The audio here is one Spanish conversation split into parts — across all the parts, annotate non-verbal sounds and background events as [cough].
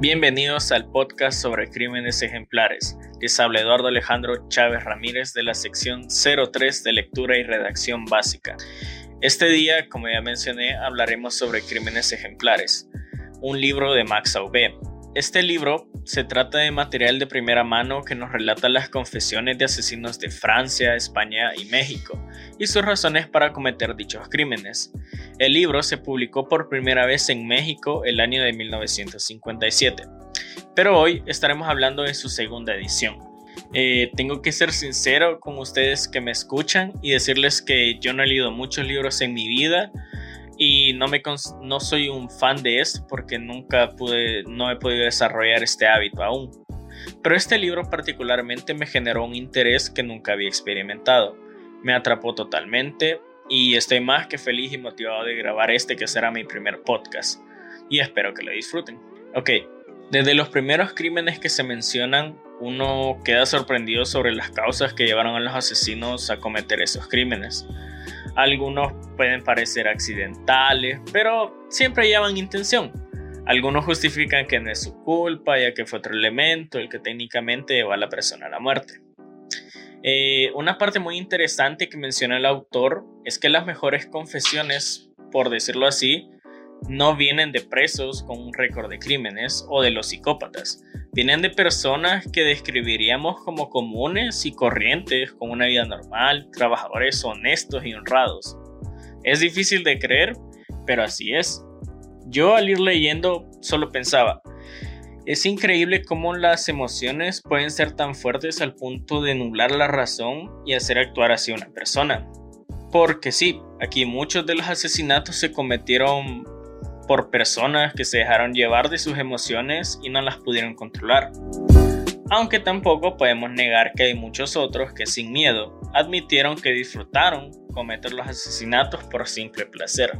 Bienvenidos al podcast sobre crímenes ejemplares. Les habla Eduardo Alejandro Chávez Ramírez de la sección 03 de lectura y redacción básica. Este día, como ya mencioné, hablaremos sobre crímenes ejemplares, un libro de Max Aube. Este libro se trata de material de primera mano que nos relata las confesiones de asesinos de Francia, España y México y sus razones para cometer dichos crímenes. El libro se publicó por primera vez en México el año de 1957, pero hoy estaremos hablando de su segunda edición. Eh, tengo que ser sincero con ustedes que me escuchan y decirles que yo no he leído muchos libros en mi vida y no, me no soy un fan de esto porque nunca pude, no he podido desarrollar este hábito aún. Pero este libro particularmente me generó un interés que nunca había experimentado. Me atrapó totalmente y estoy más que feliz y motivado de grabar este que será mi primer podcast y espero que lo disfruten. Ok, desde los primeros crímenes que se mencionan, uno queda sorprendido sobre las causas que llevaron a los asesinos a cometer esos crímenes. Algunos pueden parecer accidentales, pero siempre llevan intención. Algunos justifican que no es su culpa, ya que fue otro elemento el que técnicamente llevó a la persona a la muerte. Eh, una parte muy interesante que menciona el autor es que las mejores confesiones, por decirlo así, no vienen de presos con un récord de crímenes o de los psicópatas. Vienen de personas que describiríamos como comunes y corrientes, con una vida normal, trabajadores honestos y honrados. Es difícil de creer, pero así es. Yo al ir leyendo solo pensaba, es increíble cómo las emociones pueden ser tan fuertes al punto de nublar la razón y hacer actuar así a una persona. Porque sí, aquí muchos de los asesinatos se cometieron por personas que se dejaron llevar de sus emociones y no las pudieron controlar. Aunque tampoco podemos negar que hay muchos otros que sin miedo admitieron que disfrutaron cometer los asesinatos por simple placer.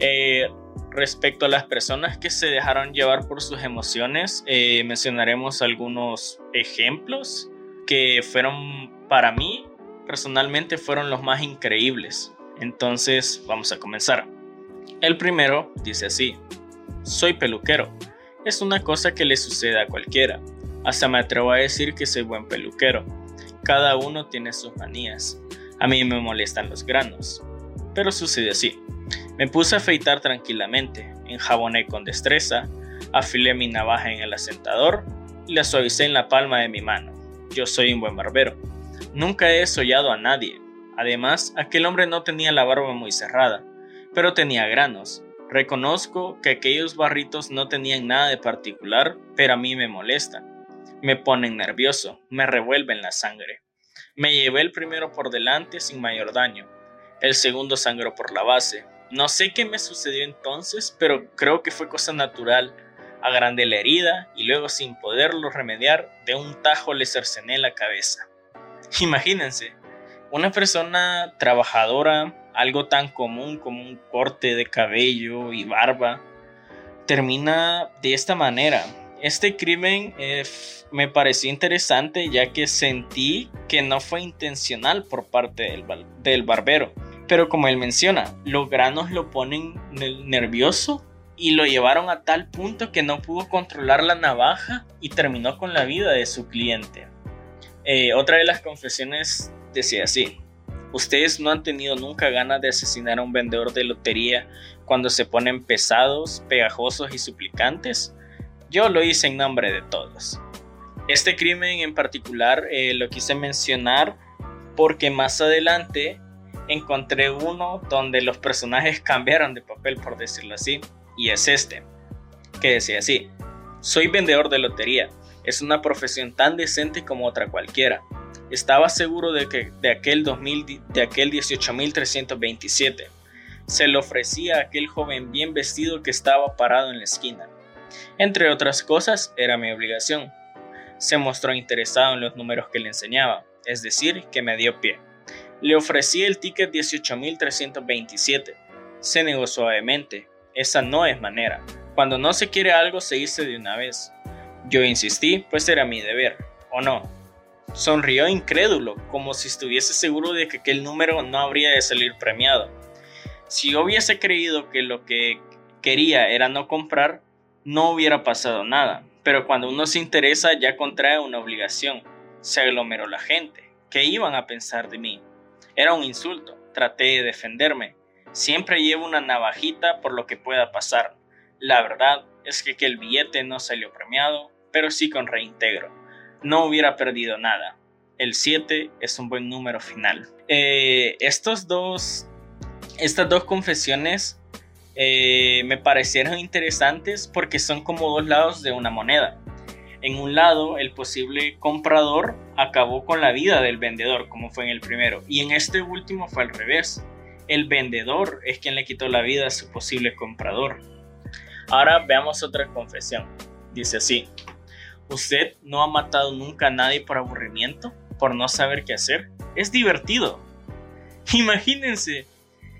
Eh, respecto a las personas que se dejaron llevar por sus emociones, eh, mencionaremos algunos ejemplos que fueron para mí personalmente fueron los más increíbles. Entonces vamos a comenzar. El primero dice así, soy peluquero. Es una cosa que le sucede a cualquiera. Hasta me atrevo a decir que soy buen peluquero. Cada uno tiene sus manías. A mí me molestan los granos. Pero sucede así. Me puse a afeitar tranquilamente, enjaboné con destreza, afilé mi navaja en el asentador y la suavicé en la palma de mi mano. Yo soy un buen barbero. Nunca he sollado a nadie. Además, aquel hombre no tenía la barba muy cerrada, pero tenía granos. Reconozco que aquellos barritos no tenían nada de particular, pero a mí me molestan. Me ponen nervioso, me revuelven la sangre. Me llevé el primero por delante sin mayor daño. El segundo sangró por la base, no sé qué me sucedió entonces, pero creo que fue cosa natural. Agrandé la herida y luego sin poderlo remediar, de un tajo le cercené la cabeza. Imagínense, una persona trabajadora, algo tan común como un corte de cabello y barba, termina de esta manera. Este crimen eh, me pareció interesante ya que sentí que no fue intencional por parte del, barbero pero como él menciona, los granos lo ponen nervioso y lo llevaron a tal punto que no pudo controlar la navaja y terminó con la vida de su cliente. Eh, otra de las confesiones decía así, ¿ustedes no han tenido nunca ganas de asesinar a un vendedor de lotería cuando se ponen pesados, pegajosos y suplicantes? Yo lo hice en nombre de todos. Este crimen en particular eh, lo quise mencionar porque más adelante encontré uno donde los personajes [laughs] cambiaron de papel, por decirlo así, y es este, que decía así, soy vendedor de lotería, es una profesión tan decente como otra cualquiera. Estaba seguro de que de aquel, 2000, de aquel 18.327 se le ofrecía a aquel joven bien vestido que estaba parado en la esquina. Entre otras cosas, era mi obligación. Se mostró interesado en los números que le enseñaba, es decir, que me dio pie. Le ofrecí el ticket 18.327. Se negó suavemente. Esa no es manera. Cuando no se quiere algo se dice de una vez. Yo insistí, pues era mi deber, ¿o no? Sonrió incrédulo, como si estuviese seguro de que aquel número no habría de salir premiado. Si hubiese creído que lo que quería era no comprar, no hubiera pasado nada. Pero cuando uno se interesa ya contrae una obligación. Se aglomeró la gente. ¿Qué iban a pensar de mí? Era un insulto. Traté de defenderme. Siempre llevo una navajita por lo que pueda pasar. La verdad es que, que el billete no salió premiado, pero sí con reintegro. No hubiera perdido nada. El 7 es un buen número final. Eh, estos dos, estas dos confesiones eh, me parecieron interesantes porque son como dos lados de una moneda. En un lado, el posible comprador acabó con la vida del vendedor, como fue en el primero, y en este último fue al revés. El vendedor es quien le quitó la vida a su posible comprador. Ahora veamos otra confesión. Dice así, ¿usted no ha matado nunca a nadie por aburrimiento? ¿Por no saber qué hacer? Es divertido. [laughs] Imagínense,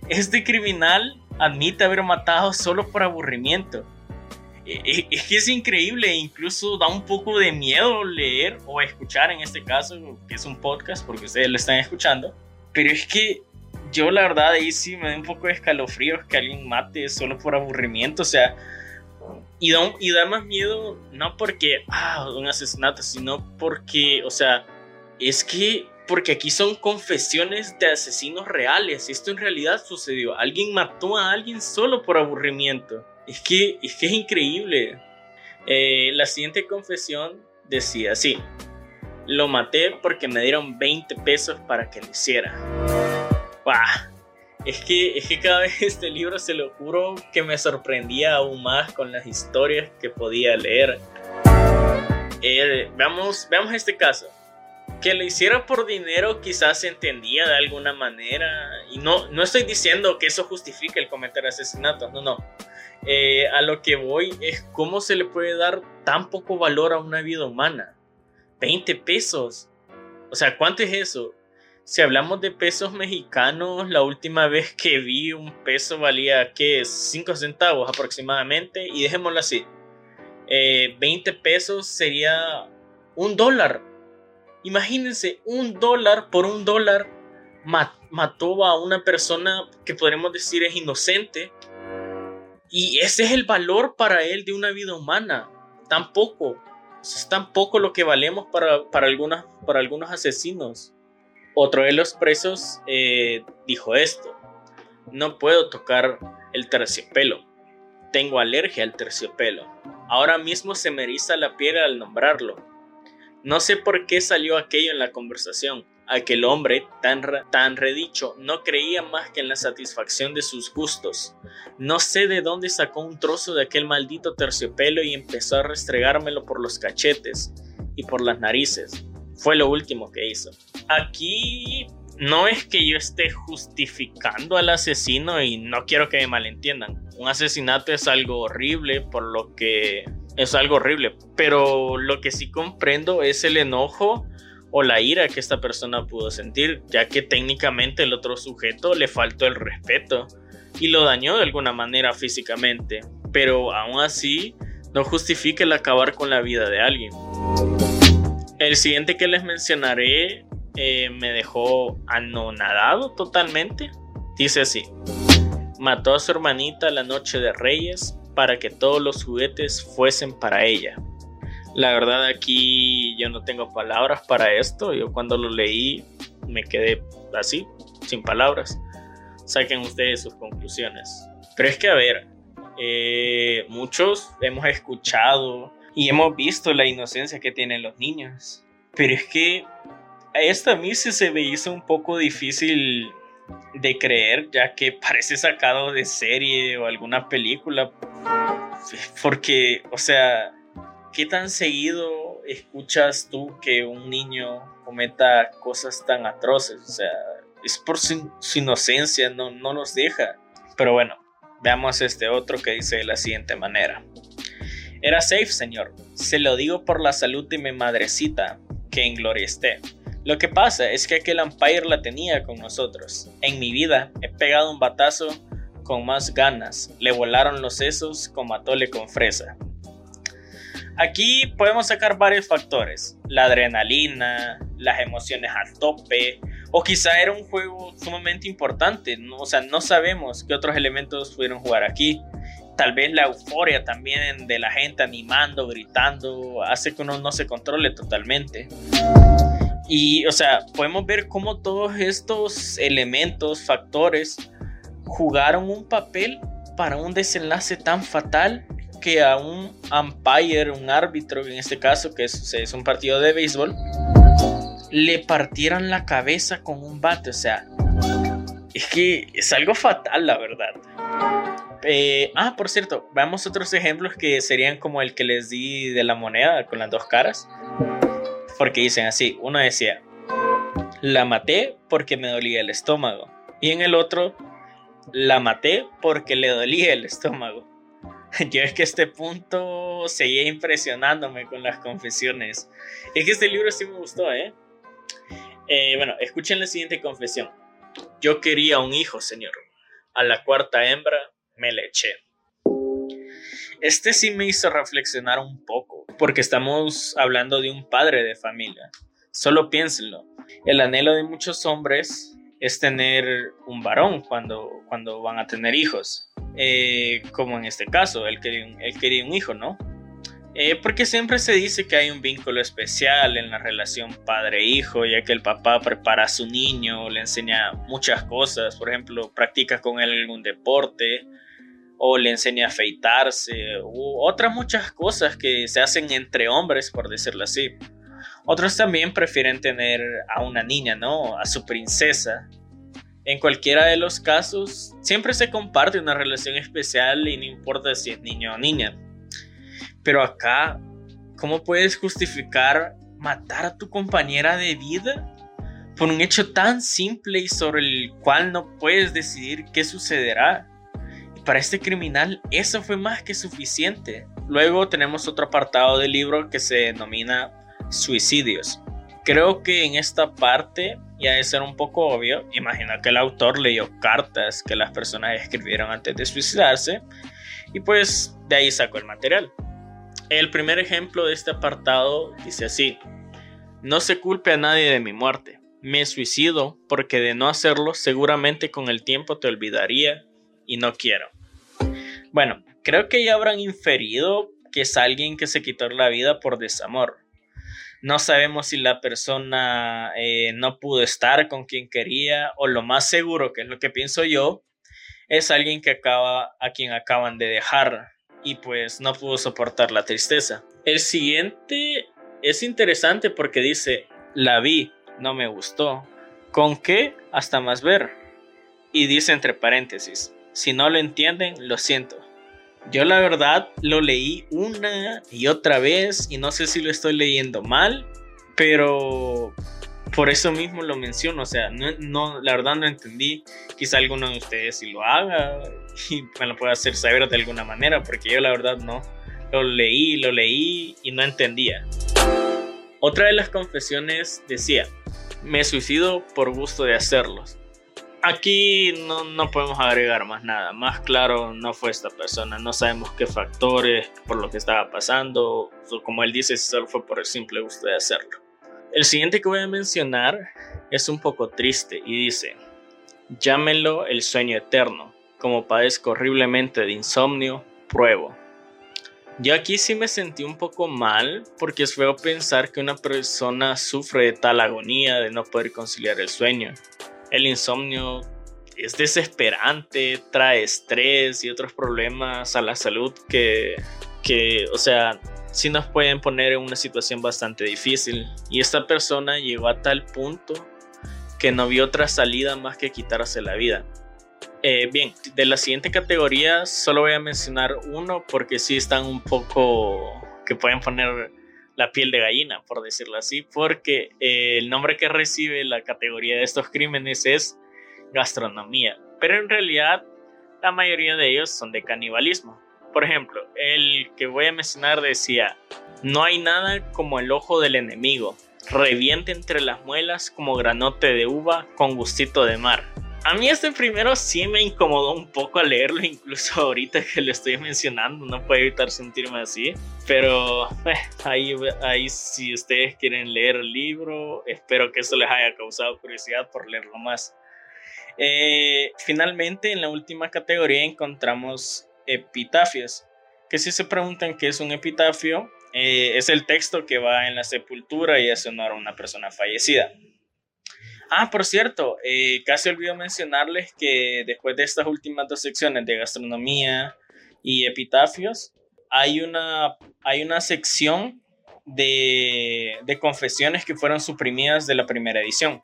este criminal admite haber matado solo por aburrimiento. E, e, es que es increíble, incluso da un poco de miedo leer o escuchar en este caso, que es un podcast, porque ustedes lo están escuchando. Pero es que yo la verdad ahí sí me da un poco de escalofríos que alguien mate solo por aburrimiento, o sea, y da, y da más miedo no porque, ah, un asesinato, sino porque, o sea, es que porque aquí son confesiones de asesinos reales. Esto en realidad sucedió. Alguien mató a alguien solo por aburrimiento. Es que es, que es increíble. Eh, la siguiente confesión decía así. Lo maté porque me dieron 20 pesos para que lo hiciera. Es que, es que cada [laughs] vez este libro se lo juro que me sorprendía aún más con las historias que podía leer. Eh, veamos, veamos este caso que lo hiciera por dinero quizás se entendía de alguna manera. Y no, no estoy diciendo que eso justifique el cometer asesinatos, no, no. Eh, a lo que voy es cómo se le puede dar tan poco valor a una vida humana. 20 pesos. O sea, ¿cuánto es eso? Si hablamos de pesos mexicanos, la última vez que vi un peso valía, ¿qué? 5 centavos aproximadamente. Y dejémoslo así. 20 eh, pesos sería un dólar Imagínense, un dólar por un dólar mató a una persona que podríamos decir es inocente. Y ese es el valor para él de una vida humana. Tan poco. Es tan poco lo que valemos para, para, para algunos asesinos. Otro de los presos eh, dijo esto. No puedo tocar el terciopelo. Tengo alergia al terciopelo. Ahora mismo se me eriza la piel al nombrarlo. No sé por qué salió aquello en la conversación. Aquel hombre, tan, tan redicho, no creía más que en la satisfacción de sus gustos. No sé de dónde sacó un trozo de aquel maldito terciopelo y empezó a restregármelo por los cachetes y por las narices. Fue lo último que hizo. Aquí no es que yo esté justificando al asesino y no quiero que me malentiendan. Un asesinato es algo horrible, por lo que es algo horrible, pero lo que sí comprendo es el enojo o la ira que esta persona pudo sentir, ya que técnicamente el otro sujeto le faltó el respeto y lo dañó de alguna manera físicamente, pero aún así no justifica el acabar con la vida de alguien. El siguiente que les mencionaré eh, me dejó anonadado totalmente. Dice así, mató a su hermanita la noche de Reyes para que todos los juguetes fuesen para ella. La verdad aquí yo no tengo palabras para esto. Yo cuando lo leí me quedé así, sin palabras. Saquen ustedes sus conclusiones. Pero es que a ver, eh, muchos hemos escuchado y hemos visto la inocencia que tienen los niños. Pero es que a esta a mí se me hizo un poco difícil de creer, ya que [laughs] parece sacado de serie o alguna película. Porque, o sea, ¿qué tan seguido escuchas tú que un niño cometa cosas tan atroces? O sea, es por su, inocencia, no, no nos deja. Pero bueno, veamos este otro que dice de la siguiente manera. Era safe, señor. Se lo digo por la salud de mi madrecita, que en gloria esté. Lo que pasa es que aquel Empire la tenía con nosotros. En mi vida he pegado un batazo con más ganas. Le volaron los sesos como atole con fresa. Aquí podemos sacar varios factores. La adrenalina, las emociones al tope, o quizá era un juego sumamente importante. O sea, no sabemos qué otros elementos pudieron jugar aquí. Tal vez la euforia también de la gente animando, gritando, hace que uno no se controle totalmente. Y, o sea, podemos ver cómo todos estos elementos, factores, jugaron un papel para un desenlace tan fatal que a un umpire, un árbitro, en este caso, que es, es un partido de béisbol, le partieran la cabeza con un bate. O sea, es que es algo fatal, la verdad. Eh, ah, por cierto, veamos otros ejemplos que serían como el que les di de la moneda con las dos caras. Porque dicen así, uno decía, la maté porque me dolía el estómago. Y en el otro, la maté porque le dolía el estómago. [laughs] Yo es que a este punto seguía impresionándome con las confesiones. Es que este libro sí me gustó, ¿eh? eh bueno, escuchen la siguiente confesión. Yo quería un hijo, señor. A la cuarta hembra me le eché. Este sí me hizo reflexionar un poco, porque estamos hablando de un padre de familia. Solo piénsenlo. El anhelo de muchos hombres es tener un varón cuando, cuando van a tener hijos. Eh, como en este caso, él quería, él quería un hijo, ¿no? Eh, porque siempre se dice que hay un vínculo especial en la relación padre-hijo, ya que el papá prepara a su niño, le enseña muchas cosas, por ejemplo, practica con él algún deporte, o le enseña a afeitarse, u otras muchas cosas que se hacen entre hombres, por decirlo así. Otros también prefieren tener a una niña, ¿no? A su princesa. En cualquiera de los casos, siempre se comparte una relación especial y no importa si es niño o niña. Pero acá, ¿cómo puedes justificar matar a tu compañera de vida? Por un hecho tan simple y sobre el cual no puedes decidir qué sucederá. Y para este criminal eso fue más que suficiente. Luego tenemos otro apartado del libro que se denomina suicidios. Creo que en esta parte ya de ser un poco obvio, imagino que el autor leyó cartas que las personas escribieron antes de suicidarse y pues de ahí sacó el material. El primer ejemplo de este apartado dice así, no se culpe a nadie de mi muerte, me suicido porque de no hacerlo seguramente con el tiempo te olvidaría y no quiero. Bueno, creo que ya habrán inferido que es alguien que se quitó la vida por desamor. No sabemos si la persona eh, no pudo estar con quien quería o lo más seguro, que es lo que pienso yo, es alguien que acaba a quien acaban de dejar y pues no pudo soportar la tristeza. El siguiente es interesante porque dice, la vi, no me gustó. ¿Con qué? Hasta más ver. Y dice entre paréntesis, si no lo entienden, lo siento. Yo la verdad lo leí una y otra vez y no sé si lo estoy leyendo mal, pero por eso mismo lo menciono, o sea, no, la verdad no entendí, quizá alguno de ustedes sí lo haga y me lo pueda hacer saber de alguna manera, porque yo la verdad no, lo leí, lo leí y no entendía. Otra de las confesiones decía, me suicido por gusto de hacerlos. Aquí no, no podemos agregar más nada, más claro no fue esta persona, no sabemos qué factores, por lo que estaba pasando, o como él dice, solo fue por el simple gusto de hacerlo. El siguiente que voy a mencionar es un poco triste y dice, llámenlo el sueño eterno, como padezco horriblemente de insomnio, pruebo. Yo aquí sí me sentí un poco mal porque es feo pensar que una persona sufre de tal agonía de no poder conciliar el sueño. El insomnio es desesperante, trae estrés y otros problemas a la salud que, que o sea, sí nos pueden poner en una situación bastante difícil. Y esta persona llegó a tal punto que no vio otra salida más que quitarse la vida. Eh, bien, de la siguiente categoría solo voy a mencionar uno porque sí están un poco que pueden poner la piel de gallina, por decirlo así, porque eh, el nombre que recibe la categoría de estos crímenes es gastronomía, pero en realidad la mayoría de ellos son de canibalismo. Por ejemplo, el que voy a mencionar decía, no hay nada como el ojo del enemigo, reviente entre las muelas como granote de uva con gustito de mar. A mí este primero sí me incomodó un poco al leerlo, incluso ahorita que lo estoy mencionando, no puedo evitar sentirme así. Pero eh, ahí, ahí si ustedes quieren leer el libro, espero que eso les haya causado curiosidad por leerlo más. Eh, finalmente, en la última categoría encontramos epitafios. Que si se preguntan qué es un epitafio, eh, es el texto que va en la sepultura y hace honor a una persona fallecida. Ah, por cierto, eh, casi olvido mencionarles que después de estas últimas dos secciones de gastronomía y epitafios, hay una, hay una sección de, de confesiones que fueron suprimidas de la primera edición.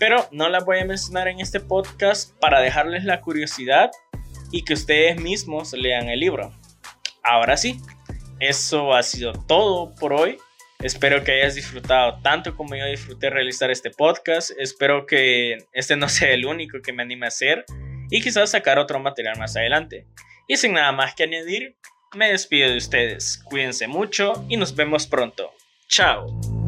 Pero no las voy a mencionar en este podcast para dejarles la curiosidad y que ustedes mismos lean el libro. Ahora sí, eso ha sido todo por hoy. Espero que hayas disfrutado tanto como yo disfruté realizar este podcast. Espero que este no sea el único que me anime a hacer y quizás sacar otro material más adelante. Y sin nada más que añadir, me despido de ustedes. Cuídense mucho y nos vemos pronto. Chao.